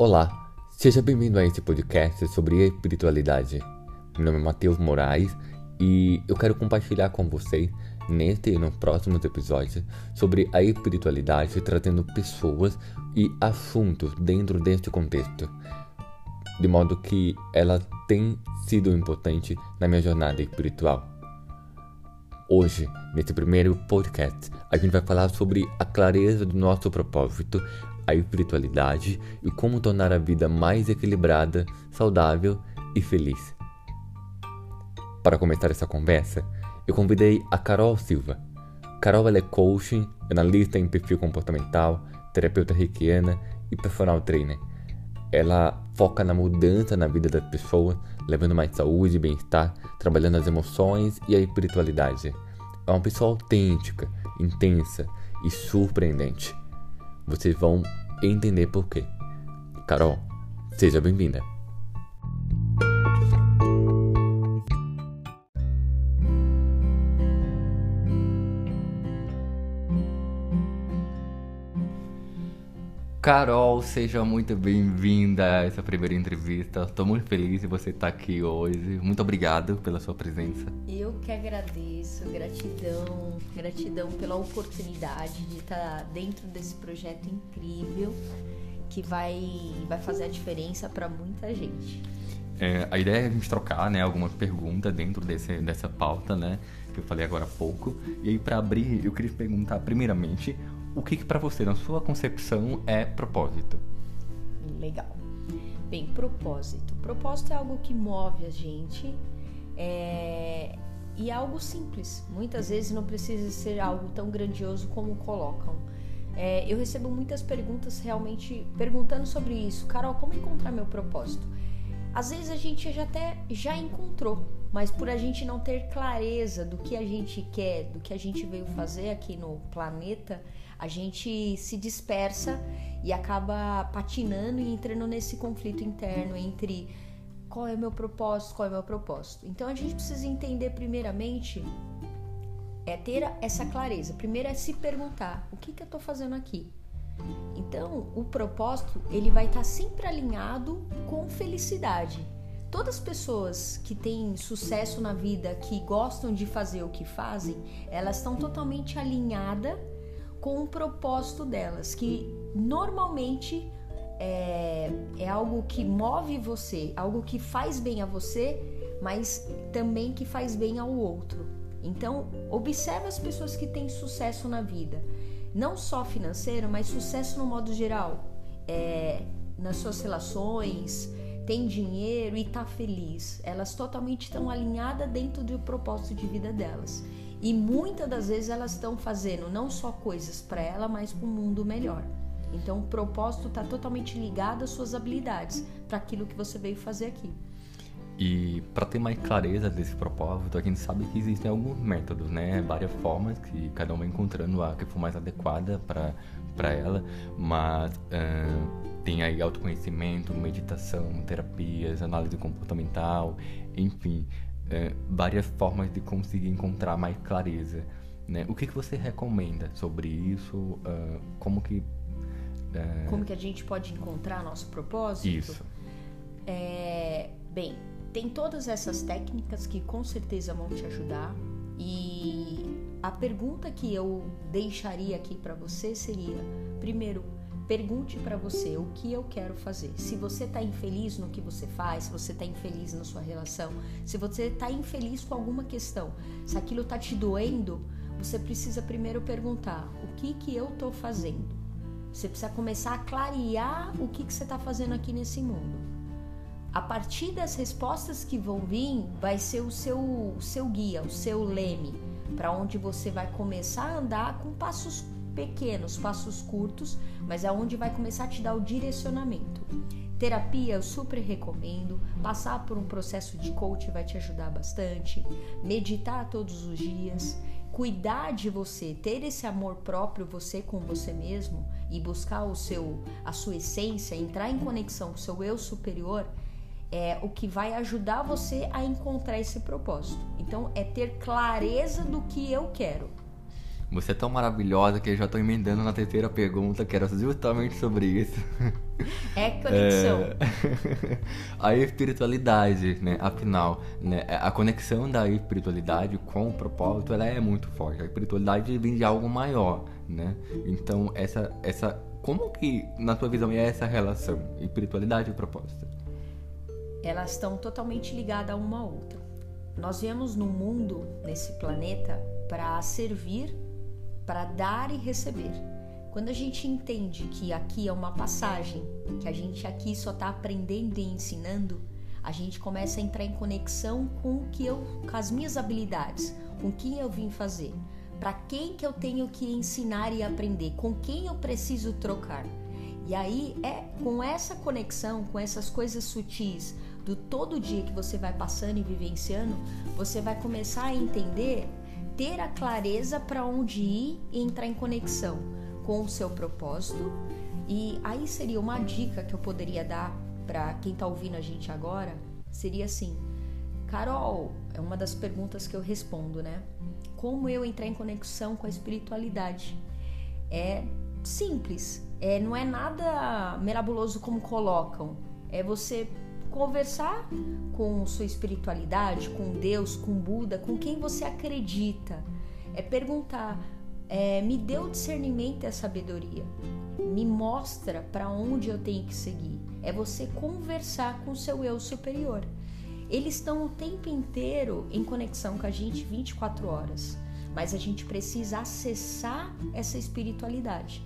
Olá, seja bem-vindo a esse podcast sobre espiritualidade. Meu nome é Matheus Moraes e eu quero compartilhar com vocês, neste e nos próximos episódios, sobre a espiritualidade, trazendo pessoas e assuntos dentro deste contexto, de modo que ela tem sido importante na minha jornada espiritual. Hoje, nesse primeiro podcast, a gente vai falar sobre a clareza do nosso propósito, a espiritualidade e como tornar a vida mais equilibrada, saudável e feliz. Para começar essa conversa, eu convidei a Carol Silva. Carol é coaching, analista em perfil comportamental, terapeuta reikiana e personal trainer. Ela foca na mudança na vida das pessoas, levando mais saúde e bem-estar, trabalhando as emoções e a espiritualidade. É uma pessoa autêntica, intensa e surpreendente. Vocês vão entender por quê. Carol, seja bem-vinda. Carol, seja muito bem-vinda a essa primeira entrevista. Estou muito feliz de você estar aqui hoje. Muito obrigado pela sua presença. Eu que agradeço, gratidão, gratidão pela oportunidade de estar dentro desse projeto incrível que vai, vai fazer a diferença para muita gente. É, a ideia é a gente trocar, né, algumas perguntas dentro desse, dessa pauta, né, que eu falei agora há pouco. E aí, para abrir, eu queria perguntar, primeiramente, o que, que para você, na sua concepção, é propósito? Legal. Bem, propósito. Propósito é algo que move a gente é... e é algo simples. Muitas vezes não precisa ser algo tão grandioso como colocam. É, eu recebo muitas perguntas realmente perguntando sobre isso. Carol, como encontrar meu propósito? Às vezes a gente já até já encontrou, mas por a gente não ter clareza do que a gente quer, do que a gente veio fazer aqui no planeta, a gente se dispersa e acaba patinando e entrando nesse conflito interno entre qual é o meu propósito, qual é o meu propósito. Então a gente precisa entender primeiramente é ter essa clareza. Primeiro é se perguntar o que, que eu estou fazendo aqui. Então o propósito ele vai estar tá sempre alinhado com felicidade. Todas as pessoas que têm sucesso na vida, que gostam de fazer o que fazem, elas estão totalmente alinhadas com o propósito delas, que normalmente é, é algo que move você, algo que faz bem a você, mas também que faz bem ao outro. Então, observe as pessoas que têm sucesso na vida, não só financeiro, mas sucesso no modo geral, é, nas suas relações, tem dinheiro e tá feliz. Elas totalmente estão alinhadas dentro do propósito de vida delas. E muitas das vezes elas estão fazendo não só coisas para ela, mas para um mundo melhor. Então o propósito está totalmente ligado às suas habilidades, para aquilo que você veio fazer aqui. E para ter mais clareza desse propósito, a gente sabe que existem alguns métodos, né? Várias formas que cada um vai encontrando a que for mais adequada para ela, mas uh, tem aí autoconhecimento, meditação, terapias, análise comportamental, enfim é, várias formas de conseguir encontrar mais clareza. Né? O que, que você recomenda sobre isso? Uh, como que uh... como que a gente pode encontrar nosso propósito? Isso. É, bem, tem todas essas técnicas que com certeza vão te ajudar e a pergunta que eu deixaria aqui para você seria: primeiro, Pergunte para você o que eu quero fazer. Se você está infeliz no que você faz, se você está infeliz na sua relação, se você está infeliz com alguma questão, se aquilo está te doendo, você precisa primeiro perguntar o que que eu estou fazendo. Você precisa começar a clarear o que, que você está fazendo aqui nesse mundo. A partir das respostas que vão vir, vai ser o seu, o seu guia, o seu leme, para onde você vai começar a andar com passos pequenos, passos curtos, mas é onde vai começar a te dar o direcionamento. Terapia eu super recomendo, passar por um processo de coach vai te ajudar bastante, meditar todos os dias, cuidar de você, ter esse amor próprio você com você mesmo e buscar o seu a sua essência, entrar em conexão com o seu eu superior é o que vai ajudar você a encontrar esse propósito. Então é ter clareza do que eu quero. Você é tão maravilhosa que eu já estou emendando na terceira pergunta, que era justamente sobre isso. É conexão. É... a espiritualidade, né? Afinal, né? a conexão da espiritualidade com o propósito, ela é muito forte. A espiritualidade vem de algo maior, né? Então, essa, essa, como que, na sua visão, é essa relação espiritualidade e propósito? Elas estão totalmente ligadas uma à outra. Nós viemos no mundo, nesse planeta, para servir para dar e receber. Quando a gente entende que aqui é uma passagem, que a gente aqui só está aprendendo e ensinando, a gente começa a entrar em conexão com o que eu, com as minhas habilidades, com quem eu vim fazer, para quem que eu tenho que ensinar e aprender, com quem eu preciso trocar. E aí é com essa conexão, com essas coisas sutis do todo dia que você vai passando e vivenciando, você vai começar a entender ter a clareza para onde ir e entrar em conexão com o seu propósito. E aí seria uma dica que eu poderia dar para quem está ouvindo a gente agora, seria assim: Carol, é uma das perguntas que eu respondo, né? Como eu entrar em conexão com a espiritualidade? É simples, é, não é nada merabuloso como colocam. É você conversar com sua espiritualidade, com Deus, com Buda, com quem você acredita. É perguntar: é, me dê o discernimento e a sabedoria, me mostra para onde eu tenho que seguir. É você conversar com o seu eu superior. Eles estão o tempo inteiro em conexão com a gente 24 horas, mas a gente precisa acessar essa espiritualidade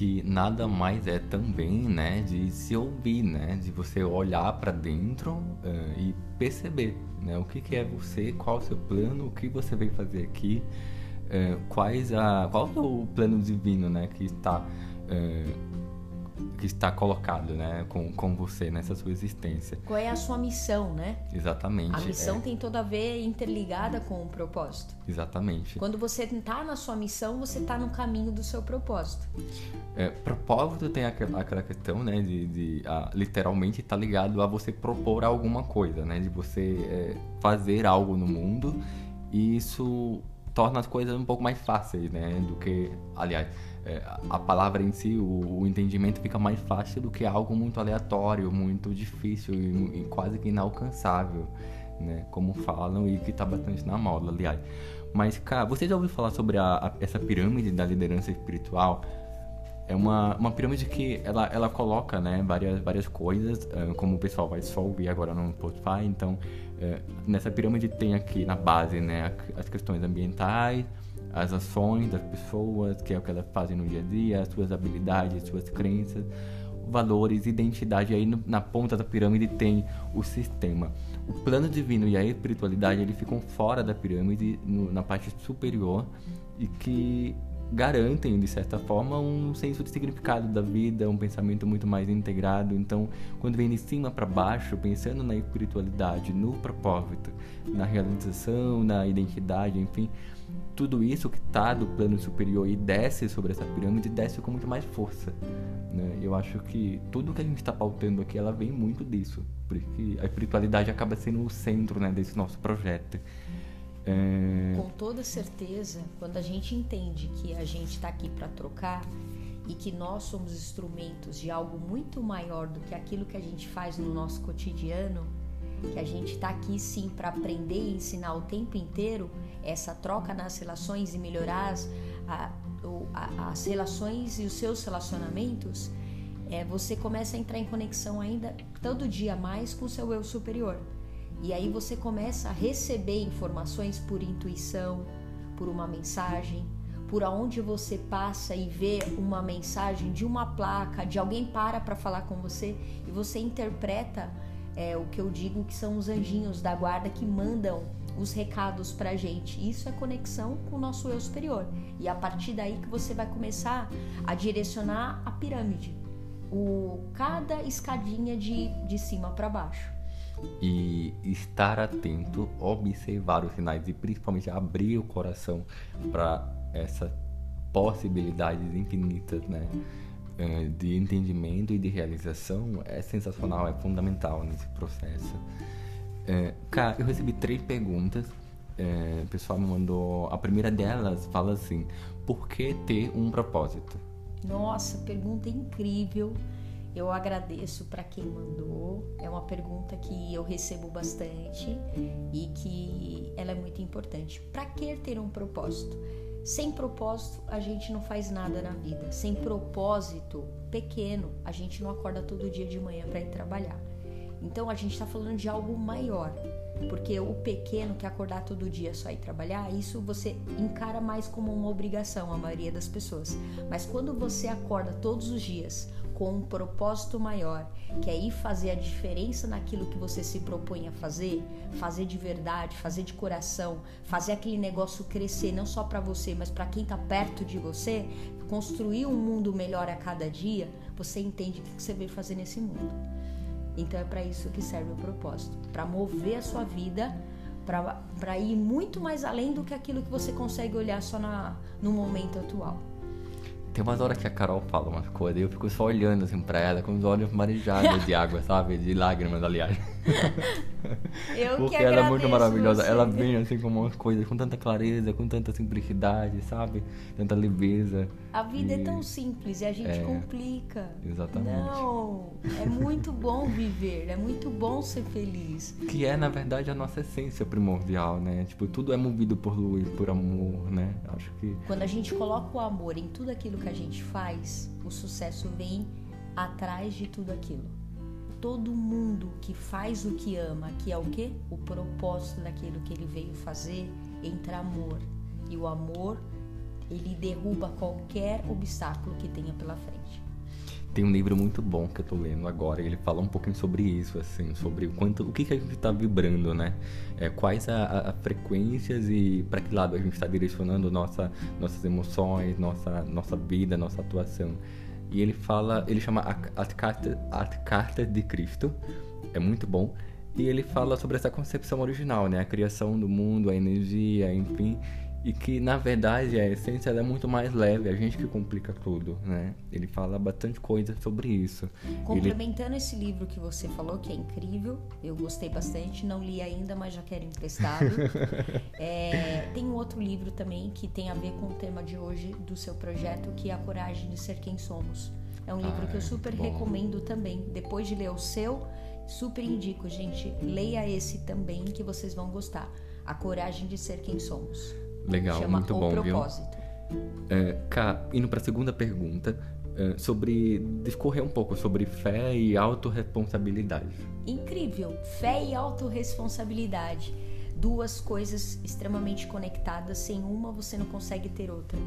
que nada mais é também, né, de se ouvir, né, de você olhar para dentro uh, e perceber, né, o que, que é você, qual o seu plano, o que você veio fazer aqui, uh, quais a, qual é o plano divino, né, que está uh, que está colocado, né, com, com você nessa sua existência. Qual é a sua missão, né? Exatamente. A missão é. tem toda a ver interligada com o propósito. Exatamente. Quando você está na sua missão, você está no caminho do seu propósito. É, propósito tem aquela, aquela questão, né, de, de a, literalmente estar tá ligado a você propor alguma coisa, né, de você é, fazer algo no mundo e isso torna as coisas um pouco mais fáceis, né, do que, aliás é, a palavra em si, o, o, entendimento fica mais fácil do que algo muito aleatório, muito difícil e, e quase que inalcançável, né? Como falam e que está bastante na moda, aliás. Mas, cara, você já ouviu falar sobre a, a, essa pirâmide da liderança espiritual? É uma, uma pirâmide que ela, ela coloca né, várias, várias coisas, uh, como o pessoal vai só ouvir agora no Spotify. Então, uh, nessa pirâmide tem aqui na base né, as questões ambientais, as ações das pessoas, que é o que elas fazem no dia a dia, as suas habilidades, suas crenças, valores, identidade. E aí na ponta da pirâmide tem o sistema. O plano divino e a espiritualidade eles ficam fora da pirâmide, no, na parte superior, e que garantem, de certa forma, um senso de significado da vida, um pensamento muito mais integrado. Então, quando vem de cima para baixo, pensando na espiritualidade, no propósito, na realização, na identidade, enfim, tudo isso que está do plano superior e desce sobre essa pirâmide, desce com muito mais força. Né? Eu acho que tudo que a gente está pautando aqui, ela vem muito disso. Porque a espiritualidade acaba sendo o centro né, desse nosso projeto. É... Com toda certeza, quando a gente entende que a gente está aqui para trocar e que nós somos instrumentos de algo muito maior do que aquilo que a gente faz no nosso cotidiano, que a gente está aqui sim para aprender e ensinar o tempo inteiro, essa troca nas relações e melhorar as, a, a, as relações e os seus relacionamentos, é, você começa a entrar em conexão ainda todo dia mais com o seu eu superior. E aí você começa a receber informações por intuição, por uma mensagem, por aonde você passa e vê uma mensagem de uma placa, de alguém para para falar com você e você interpreta é, o que eu digo que são os anjinhos da guarda que mandam os recados para a gente. Isso é conexão com o nosso eu superior. E a partir daí que você vai começar a direcionar a pirâmide, o cada escadinha de, de cima para baixo e estar atento, observar os sinais e principalmente abrir o coração para essas possibilidades infinitas, né? Eh, de entendimento e de realização é sensacional, é fundamental nesse processo. É, cara, eu recebi três perguntas é, o pessoal me mandou. A primeira delas fala assim: por que ter um propósito? Nossa, pergunta incrível. Eu agradeço para quem mandou. É uma pergunta que eu recebo bastante e que ela é muito importante. Para que ter um propósito? Sem propósito, a gente não faz nada na vida. Sem propósito pequeno, a gente não acorda todo dia de manhã para ir trabalhar. Então a gente está falando de algo maior. Porque o pequeno que acordar todo dia só ir trabalhar, isso você encara mais como uma obrigação, a maioria das pessoas. Mas quando você acorda todos os dias com um propósito maior, que é ir fazer a diferença naquilo que você se propõe a fazer, fazer de verdade, fazer de coração, fazer aquele negócio crescer não só para você, mas para quem está perto de você, construir um mundo melhor a cada dia, você entende o que você veio fazer nesse mundo. Então é para isso que serve o propósito, para mover a sua vida, para ir muito mais além do que aquilo que você consegue olhar só na, no momento atual. Tem umas horas que a Carol fala umas coisas e eu fico só olhando assim pra ela com os olhos marejados de água, sabe? De lágrimas, aliás. Eu Porque que ela é muito maravilhosa. Você. Ela vem assim com umas coisas com tanta clareza, com tanta simplicidade, sabe? Tanta leveza. A vida e... é tão simples e a gente é, complica. Exatamente. Não, é muito bom viver, é muito bom ser feliz. Que é, na verdade, a nossa essência primordial, né? Tipo, tudo é movido por luz, por amor, né? Acho que. Quando a gente coloca o amor em tudo aquilo que a gente faz, o sucesso vem atrás de tudo aquilo todo mundo que faz o que ama, que é o que? O propósito daquilo que ele veio fazer, entra amor. E o amor, ele derruba qualquer obstáculo que tenha pela frente. Tem um livro muito bom que eu tô lendo agora, ele fala um pouquinho sobre isso, assim, sobre o quanto, o que, que a gente está vibrando, né? É, quais as frequências e para que lado a gente está direcionando nossa, nossas emoções, nossa, nossa vida, nossa atuação. E ele fala, ele chama As Cartas, As Cartas de Cristo. É muito bom. E ele fala sobre essa concepção original, né? A criação do mundo, a energia, enfim. E que, na verdade, a essência é muito mais leve, a gente que complica tudo, né? Ele fala bastante coisa sobre isso. Complementando ele... esse livro que você falou, que é incrível, eu gostei bastante, não li ainda, mas já quero emprestado. é, tem um outro livro também que tem a ver com o tema de hoje do seu projeto, que é A Coragem de Ser Quem Somos. É um livro ah, que eu ah, super recomendo também. Depois de ler o seu, super indico, gente. Leia esse também que vocês vão gostar. A Coragem de Ser Quem Somos. Legal, Chama muito bom, propósito. viu? É, Cá, indo para a segunda pergunta, é, sobre discorrer um pouco sobre fé e autorresponsabilidade. Incrível, fé e autorresponsabilidade duas coisas extremamente conectadas, sem uma você não consegue ter outra.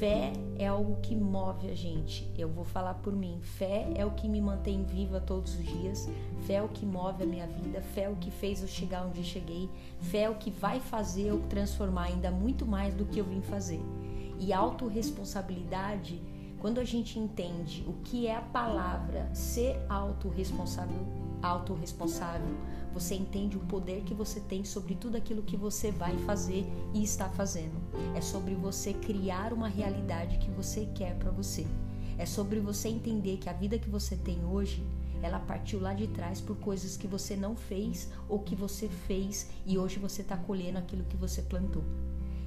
Fé é algo que move a gente. Eu vou falar por mim. Fé é o que me mantém viva todos os dias. Fé é o que move a minha vida. Fé é o que fez eu chegar onde cheguei. Fé é o que vai fazer eu transformar ainda muito mais do que eu vim fazer. E autorresponsabilidade, quando a gente entende o que é a palavra ser autorresponsável, autorresponsável, você entende o poder que você tem sobre tudo aquilo que você vai fazer e está fazendo. É sobre você criar uma realidade que você quer para você. É sobre você entender que a vida que você tem hoje, ela partiu lá de trás por coisas que você não fez ou que você fez e hoje você está colhendo aquilo que você plantou.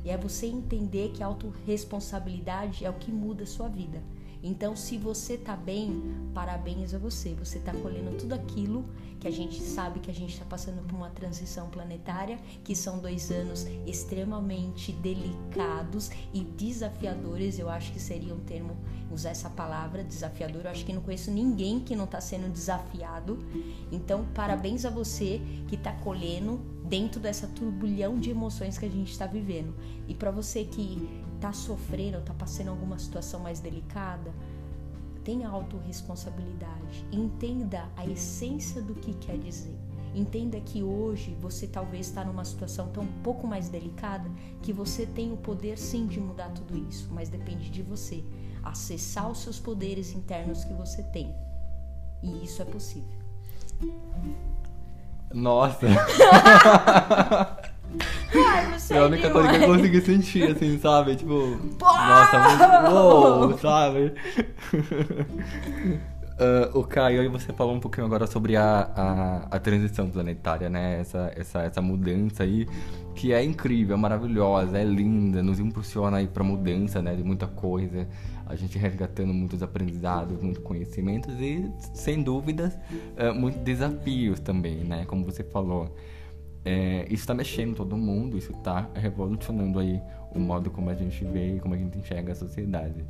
E é você entender que a autorresponsabilidade é o que muda a sua vida. Então, se você tá bem, parabéns a você. Você tá colhendo tudo aquilo que a gente sabe que a gente está passando por uma transição planetária, que são dois anos extremamente delicados e desafiadores. Eu acho que seria um termo usar essa palavra desafiador. Eu acho que não conheço ninguém que não está sendo desafiado. Então, parabéns a você que está colhendo dentro dessa turbulhão de emoções que a gente está vivendo. E para você que está sofrendo, está passando alguma situação mais delicada, tenha autorresponsabilidade. Entenda a essência do que quer dizer. Entenda que hoje você talvez está numa situação tão um pouco mais delicada que você tem o poder sim de mudar tudo isso, mas depende de você acessar os seus poderes internos que você tem. E isso é possível. Nossa! Ai, você é a única coisa que eu consegui sentir, assim, sabe? Tipo, Pô! nossa, muito, uou, sabe? Uh, o Caio, você falou um pouquinho agora sobre a, a, a, transição planetária, né? Essa, essa, essa mudança aí, que é incrível, é maravilhosa, é linda, nos impulsiona aí pra mudança, né? De muita coisa, a gente resgatando muitos aprendizados, muitos conhecimentos e, sem dúvidas, uh, muitos desafios também, né? Como você falou. É, isso está mexendo todo mundo, isso está revolucionando aí o modo como a gente vê e como a gente enxerga a sociedade.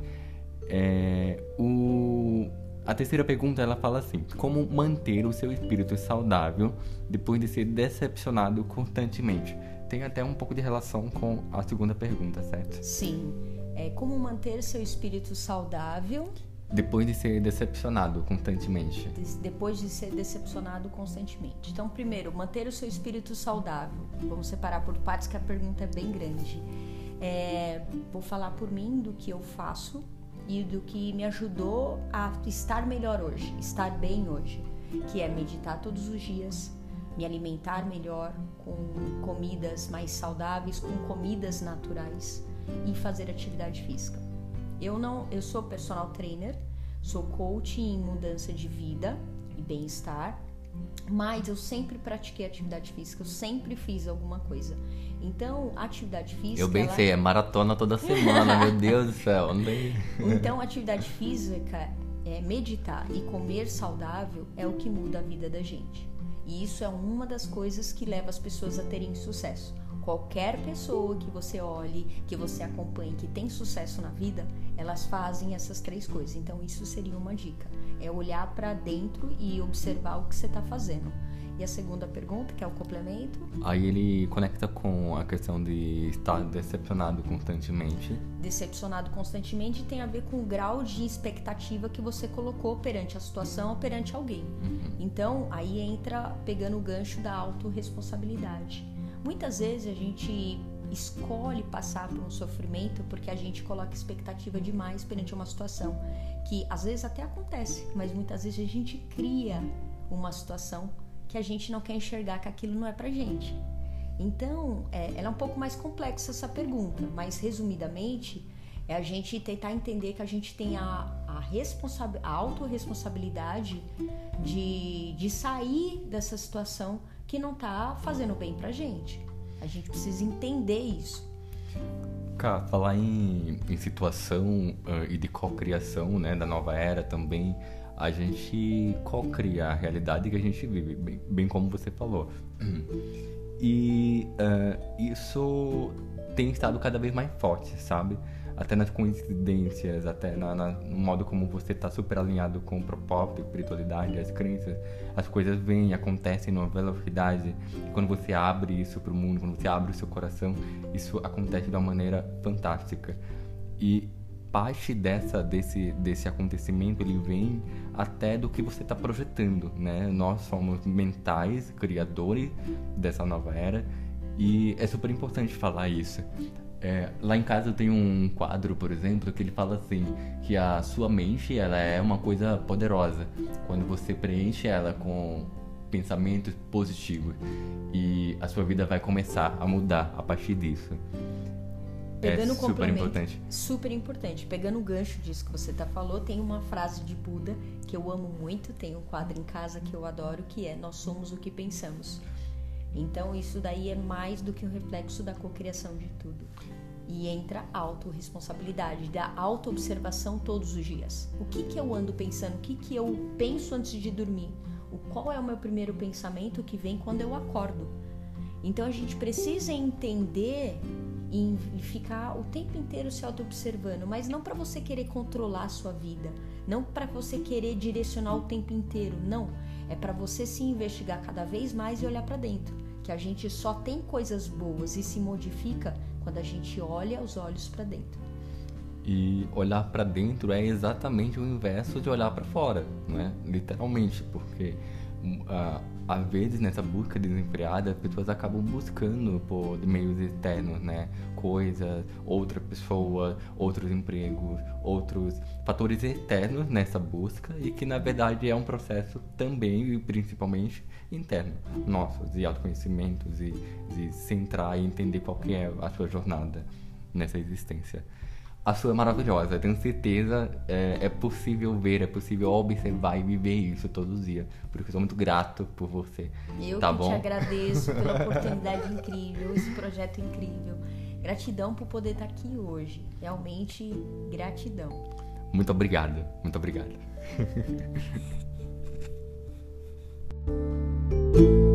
É, o, a terceira pergunta ela fala assim: como manter o seu espírito saudável depois de ser decepcionado constantemente? Tem até um pouco de relação com a segunda pergunta, certo? Sim. É como manter seu espírito saudável depois de ser decepcionado constantemente. Depois de ser decepcionado constantemente. Então, primeiro, manter o seu espírito saudável. Vamos separar por partes que a pergunta é bem grande. É, vou falar por mim do que eu faço e do que me ajudou a estar melhor hoje, estar bem hoje, que é meditar todos os dias, me alimentar melhor com comidas mais saudáveis, com comidas naturais e fazer atividade física. Eu não, eu sou personal trainer, sou coach em mudança de vida e bem-estar, mas eu sempre pratiquei atividade física, eu sempre fiz alguma coisa. Então, atividade física. Eu bem ela... sei, é maratona toda semana, meu Deus do céu. Então, atividade física, é, meditar e comer saudável é o que muda a vida da gente. E isso é uma das coisas que leva as pessoas a terem sucesso. Qualquer pessoa que você olhe, que você acompanhe, que tem sucesso na vida, elas fazem essas três coisas. Então, isso seria uma dica: é olhar para dentro e observar o que você está fazendo. E a segunda pergunta, que é o complemento? Aí ele conecta com a questão de estar decepcionado constantemente. Decepcionado constantemente tem a ver com o grau de expectativa que você colocou perante a situação ou perante alguém. Uhum. Então, aí entra pegando o gancho da autorresponsabilidade. Muitas vezes a gente escolhe passar por um sofrimento porque a gente coloca expectativa demais perante uma situação que às vezes até acontece, mas muitas vezes a gente cria uma situação que a gente não quer enxergar que aquilo não é pra gente. Então, é, ela é um pouco mais complexa essa pergunta, mas resumidamente é a gente tentar entender que a gente tem a, a, responsa a autorresponsabilidade de, de sair dessa situação que não tá fazendo bem pra gente. A gente precisa entender isso. Cá, falar em, em situação uh, e de cocriação né, da nova era também a gente co-cria a realidade que a gente vive, bem, bem como você falou. E uh, isso tem estado cada vez mais forte, sabe? Até nas coincidências, até na, na, no modo como você está super alinhado com o propósito, a espiritualidade, as crenças, as coisas vêm, acontecem numa velocidade. Quando você abre isso para o mundo, quando você abre o seu coração, isso acontece de uma maneira fantástica. E parte dessa desse desse acontecimento ele vem até do que você está projetando, né? Nós somos mentais, criadores dessa nova era e é super importante falar isso. É, lá em casa eu tenho um quadro, por exemplo, que ele fala assim que a sua mente ela é uma coisa poderosa quando você preenche ela com pensamentos positivos e a sua vida vai começar a mudar a partir disso. Pegando é super importante. Super importante. Pegando o gancho disso que você tá falou, tem uma frase de Buda que eu amo muito, tem um quadro em casa que eu adoro, que é Nós somos o que pensamos. Então isso daí é mais do que um reflexo da cocriação de tudo. E entra a autorresponsabilidade, da autoobservação todos os dias. O que que eu ando pensando? O que que eu penso antes de dormir? O qual é o meu primeiro pensamento que vem quando eu acordo? Então a gente precisa entender e ficar o tempo inteiro se auto-observando, mas não para você querer controlar a sua vida, não para você querer direcionar o tempo inteiro, não. É para você se investigar cada vez mais e olhar para dentro, que a gente só tem coisas boas e se modifica quando a gente olha os olhos para dentro. E olhar para dentro é exatamente o inverso de olhar para fora, né? Literalmente, porque uh, às vezes nessa busca desenfreada as pessoas acabam buscando por meios externos, né? Coisas, outra pessoa, outros empregos, outros fatores externos nessa busca e que na verdade é um processo também e principalmente interno, nosso, de autoconhecimentos e de centrar e entender qual que é a sua jornada nessa existência a sua é maravilhosa. Eu tenho certeza, é, é, possível ver, é possível observar e viver isso todos os dias. Porque eu sou muito grato por você. Eu tá que bom? te agradeço pela oportunidade incrível, esse projeto incrível. Gratidão por poder estar aqui hoje. Realmente, gratidão. Muito obrigado, muito obrigado.